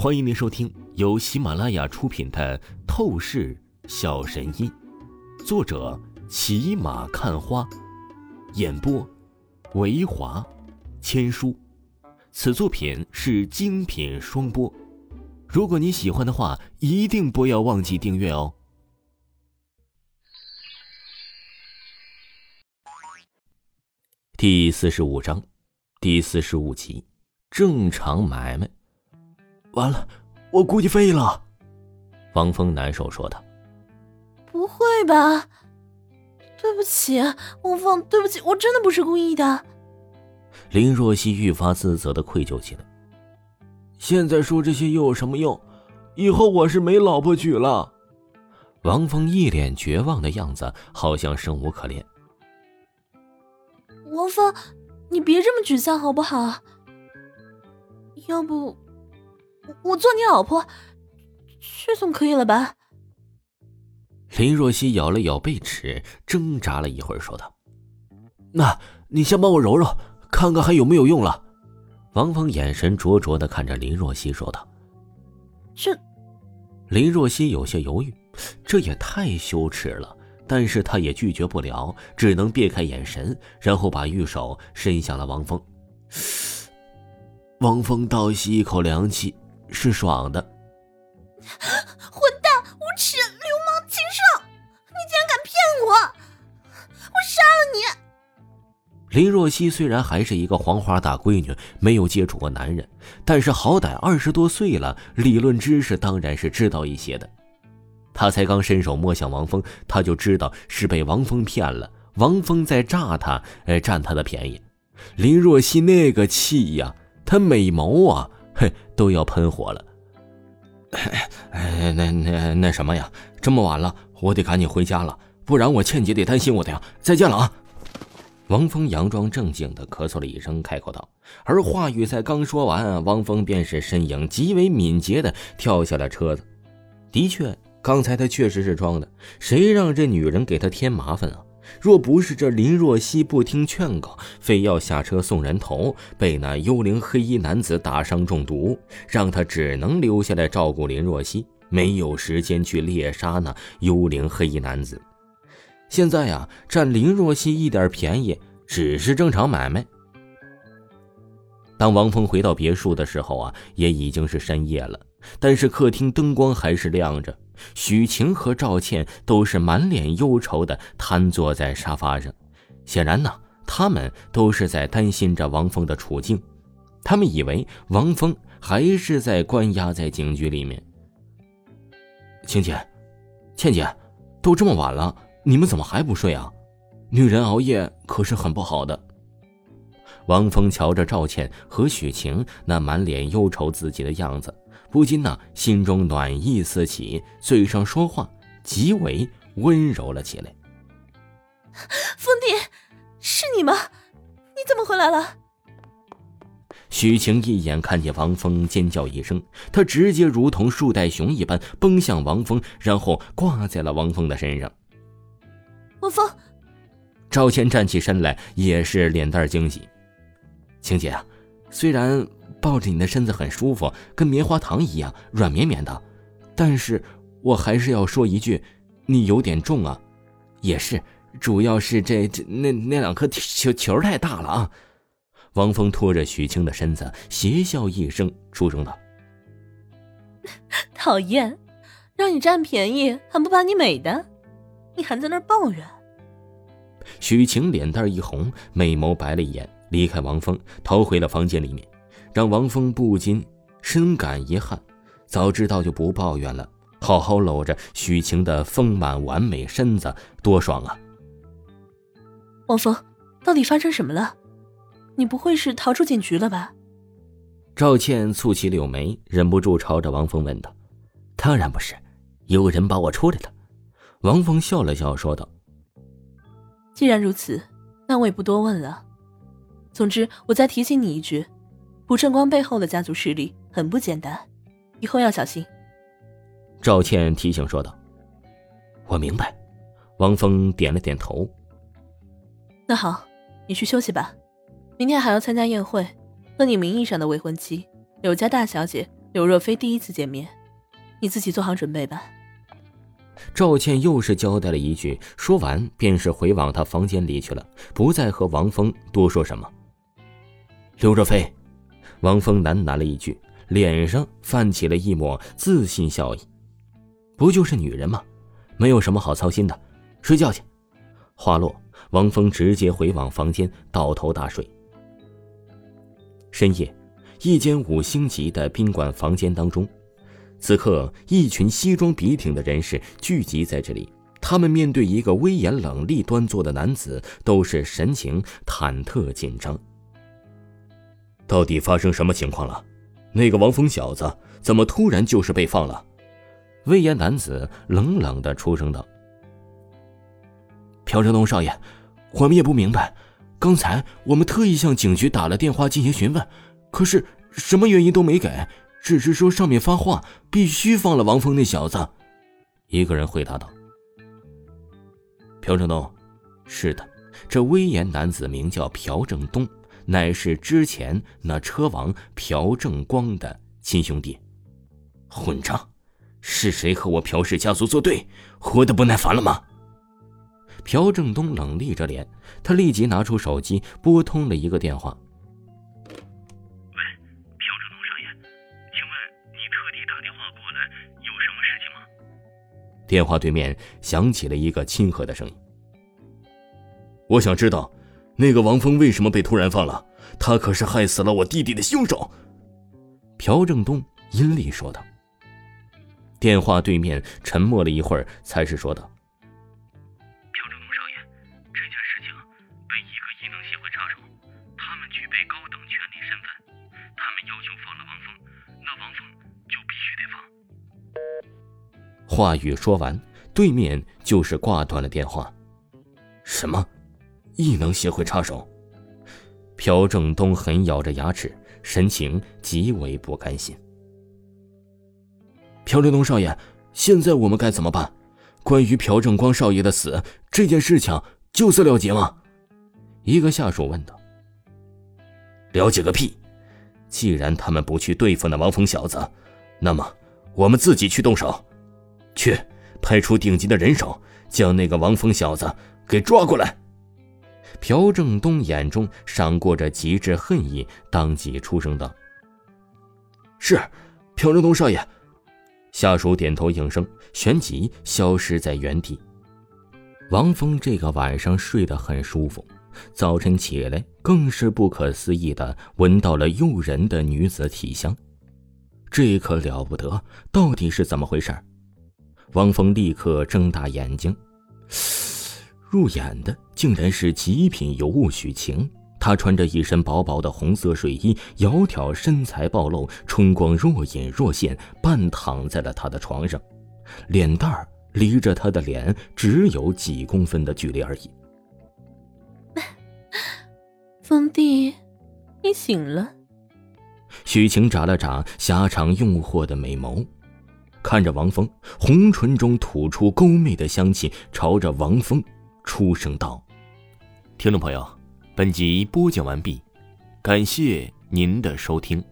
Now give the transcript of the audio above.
欢迎您收听由喜马拉雅出品的《透视小神医》，作者骑马看花，演播维华千书。此作品是精品双播。如果你喜欢的话，一定不要忘记订阅哦。第四十五章，第四十五集，正常买卖。完了，我估计废了。王峰难受说道：“不会吧？对不起，王峰，对不起，我真的不是故意的。”林若曦愈发自责的愧疚起来。现在说这些又有什么用？以后我是没老婆娶了。王峰一脸绝望的样子，好像生无可恋。王峰，你别这么沮丧好不好？要不……我做你老婆，这总可以了吧？林若曦咬了咬贝齿，挣扎了一会儿，说道：“那你先帮我揉揉，看看还有没有用了。”王峰眼神灼灼的看着林若曦，说道：“这……”林若曦有些犹豫，这也太羞耻了，但是她也拒绝不了，只能别开眼神，然后把玉手伸向了王峰。王峰倒吸一口凉气。是爽的，混蛋、无耻、流氓、禽兽！你竟然敢骗我！我杀了你！林若曦虽然还是一个黄花大闺女，没有接触过男人，但是好歹二十多岁了，理论知识当然是知道一些的。她才刚伸手摸向王峰，她就知道是被王峰骗了，王峰在诈她，哎，占她的便宜。林若曦那个气呀，她美眸啊！嘿，都要喷火了！哎，那那那什么呀？这么晚了，我得赶紧回家了，不然我倩姐得担心我的呀！再见了啊！王峰佯装正经的咳嗽了一声，开口道。而话语才刚说完，王峰便是身影极为敏捷的跳下了车子。的确，刚才他确实是装的，谁让这女人给他添麻烦啊？若不是这林若曦不听劝告，非要下车送人头，被那幽灵黑衣男子打伤中毒，让他只能留下来照顾林若曦，没有时间去猎杀那幽灵黑衣男子。现在呀，占林若曦一点便宜，只是正常买卖。当王峰回到别墅的时候啊，也已经是深夜了，但是客厅灯光还是亮着。许晴和赵倩都是满脸忧愁的瘫坐在沙发上，显然呢，他们都是在担心着王峰的处境。他们以为王峰还是在关押在警局里面。晴姐，倩姐，都这么晚了，你们怎么还不睡啊？女人熬夜可是很不好的。王峰瞧着赵倩和许晴那满脸忧愁自己的样子。不禁呢，心中暖意四起，嘴上说话极为温柔了起来。峰弟，是你吗？你怎么回来了？许晴一眼看见王峰，尖叫一声，她直接如同树袋熊一般奔向王峰，然后挂在了王峰的身上。王峰，赵倩站起身来，也是脸蛋惊喜。晴姐啊，虽然。抱着你的身子很舒服，跟棉花糖一样软绵绵的，但是我还是要说一句，你有点重啊。也是，主要是这这那那两颗球球太大了啊。王峰拖着许清的身子，邪笑一声，出声道：“讨厌，让你占便宜还不把你美的，你还在那抱怨。”许晴脸蛋一红，美眸白了一眼，离开王峰，逃回了房间里面。让王峰不禁深感遗憾，早知道就不抱怨了，好好搂着许晴的丰满完美身子，多爽啊！王峰，到底发生什么了？你不会是逃出警局了吧？赵倩蹙起柳眉，忍不住朝着王峰问道：“当然不是，有人把我出来了。”王峰笑了笑，说道：“既然如此，那我也不多问了。总之，我再提醒你一句。”卜正光背后的家族势力很不简单，以后要小心。赵倩提醒说道：“我明白。”王峰点了点头。那好，你去休息吧，明天还要参加宴会，和你名义上的未婚妻柳家大小姐柳若飞第一次见面，你自己做好准备吧。赵倩又是交代了一句，说完便是回往她房间里去了，不再和王峰多说什么。刘若飞，王峰喃喃了一句，脸上泛起了一抹自信笑意。不就是女人吗？没有什么好操心的，睡觉去。话落，王峰直接回往房间，倒头大睡。深夜，一间五星级的宾馆房间当中。此刻，一群西装笔挺的人士聚集在这里。他们面对一个威严冷厉、端坐的男子，都是神情忐忑紧张。到底发生什么情况了？那个王峰小子怎么突然就是被放了？威严男子冷冷的出声道：“朴正东少爷，我们也不明白。刚才我们特意向警局打了电话进行询问，可是什么原因都没给。”只是说上面发话，必须放了王峰那小子。一个人回答道：“朴正东，是的，这威严男子名叫朴正东，乃是之前那车王朴正光的亲兄弟。混账！是谁和我朴氏家族作对？活得不耐烦了吗？”朴正东冷厉着脸，他立即拿出手机拨通了一个电话。喂，朴正东少爷，请问你特地打电话过来有什么事情吗电话对面响起了一个亲和的声音：“我想知道，那个王峰为什么被突然放了？他可是害死了我弟弟的凶手。”朴正东阴厉说道。电话对面沉默了一会儿，才是说道：“朴正东少爷，这件事情被一个异能协会插手，他们具备高等权力身份，他们要求放了王峰，那王峰就必须得放。”话语说完，对面就是挂断了电话。什么？异能协会插手？朴正东狠咬着牙齿，神情极为不甘心。朴正东少爷，现在我们该怎么办？关于朴正光少爷的死，这件事情就此了结吗？一个下属问道。了解个屁！既然他们不去对付那王峰小子，那么我们自己去动手。去，派出顶级的人手，将那个王峰小子给抓过来。朴正东眼中闪过着极致恨意，当即出声道：“是，朴正东少爷。”下属点头应声，旋即消失在原地。王峰这个晚上睡得很舒服，早晨起来更是不可思议的闻到了诱人的女子体香，这可了不得，到底是怎么回事？王峰立刻睁大眼睛，入眼的竟然是极品尤物许晴。她穿着一身薄薄的红色睡衣，窈窕身材暴露，春光若隐若现，半躺在了他的床上，脸蛋儿离着他的脸只有几公分的距离而已。风弟，你醒了。许晴眨了眨狭长诱惑的美眸。看着王峰，红唇中吐出勾媚的香气，朝着王峰出声道：“听众朋友，本集播讲完毕，感谢您的收听。”